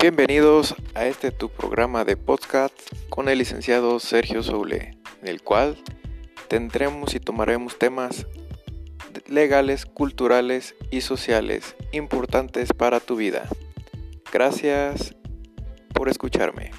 Bienvenidos a este tu programa de podcast con el licenciado Sergio Soule, en el cual tendremos y tomaremos temas legales, culturales y sociales importantes para tu vida. Gracias por escucharme.